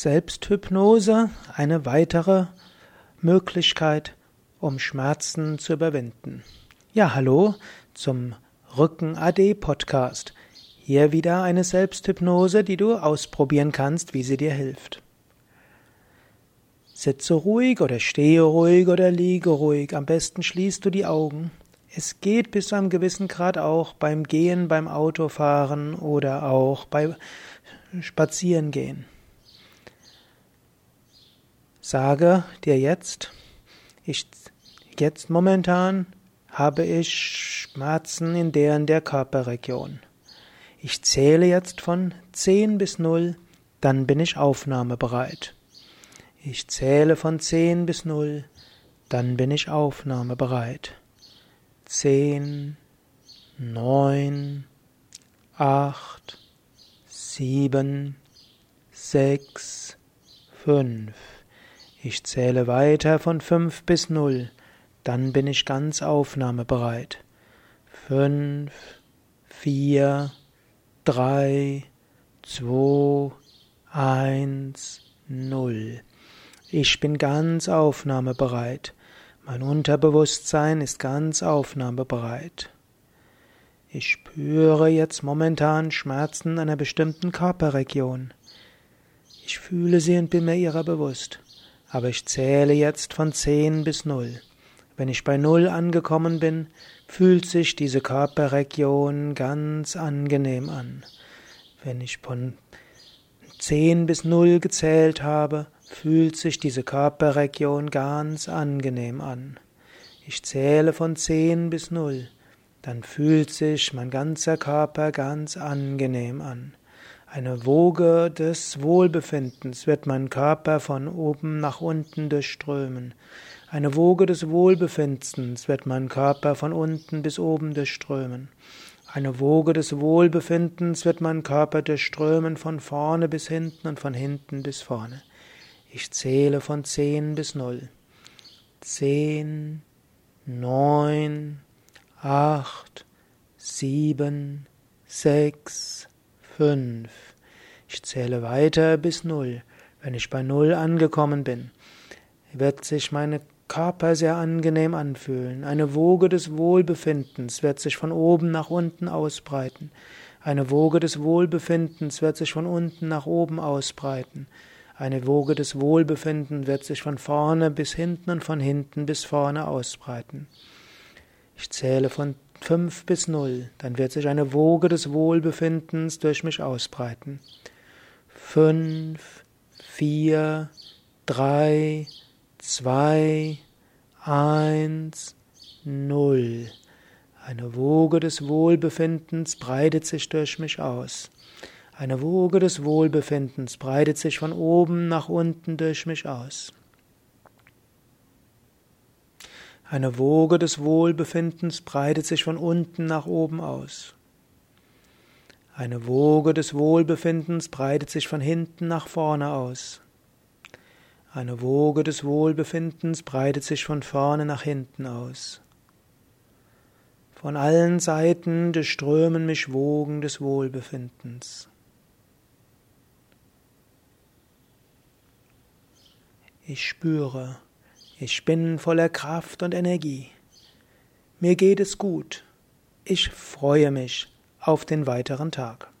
Selbsthypnose eine weitere Möglichkeit, um Schmerzen zu überwinden. Ja, hallo zum Rücken AD Podcast. Hier wieder eine Selbsthypnose, die du ausprobieren kannst, wie sie dir hilft. Sitze ruhig oder stehe ruhig oder liege ruhig. Am besten schließt du die Augen. Es geht bis zu einem gewissen Grad auch beim Gehen, beim Autofahren oder auch bei Spazierengehen. Sage dir jetzt, ich, jetzt momentan habe ich Schmerzen in der in der Körperregion. Ich zähle jetzt von 10 bis 0, dann bin ich aufnahmebereit. Ich zähle von 10 bis 0, dann bin ich aufnahmebereit. 10, 9, 8, 7, 6, 5. Ich zähle weiter von fünf bis null, dann bin ich ganz aufnahmebereit. Fünf, vier, drei, zwei, eins, null. Ich bin ganz aufnahmebereit. Mein Unterbewusstsein ist ganz aufnahmebereit. Ich spüre jetzt momentan Schmerzen in einer bestimmten Körperregion. Ich fühle sie und bin mir ihrer bewusst. Aber ich zähle jetzt von zehn bis null. Wenn ich bei null angekommen bin, fühlt sich diese Körperregion ganz angenehm an. Wenn ich von zehn bis null gezählt habe, fühlt sich diese Körperregion ganz angenehm an. Ich zähle von zehn bis null, dann fühlt sich mein ganzer Körper ganz angenehm an. Eine Woge des Wohlbefindens wird mein Körper von oben nach unten durchströmen. Eine Woge des Wohlbefindens wird mein Körper von unten bis oben durchströmen. Eine Woge des Wohlbefindens wird mein Körper durchströmen von vorne bis hinten und von hinten bis vorne. Ich zähle von zehn bis null. Zehn, neun, acht, sieben, sechs, fünf. Ich zähle weiter bis null. Wenn ich bei null angekommen bin, wird sich mein Körper sehr angenehm anfühlen. Eine Woge des Wohlbefindens wird sich von oben nach unten ausbreiten. Eine Woge des Wohlbefindens wird sich von unten nach oben ausbreiten. Eine Woge des Wohlbefindens wird sich von vorne bis hinten und von hinten bis vorne ausbreiten. Ich zähle von fünf bis null, dann wird sich eine Woge des Wohlbefindens durch mich ausbreiten. Fünf, vier, drei, zwei, eins, null. Eine Woge des Wohlbefindens breitet sich durch mich aus. Eine Woge des Wohlbefindens breitet sich von oben nach unten durch mich aus. Eine Woge des Wohlbefindens breitet sich von unten nach oben aus. Eine Woge des Wohlbefindens breitet sich von hinten nach vorne aus. Eine Woge des Wohlbefindens breitet sich von vorne nach hinten aus. Von allen Seiten durchströmen mich Wogen des Wohlbefindens. Ich spüre, ich bin voller Kraft und Energie. Mir geht es gut. Ich freue mich auf den weiteren Tag.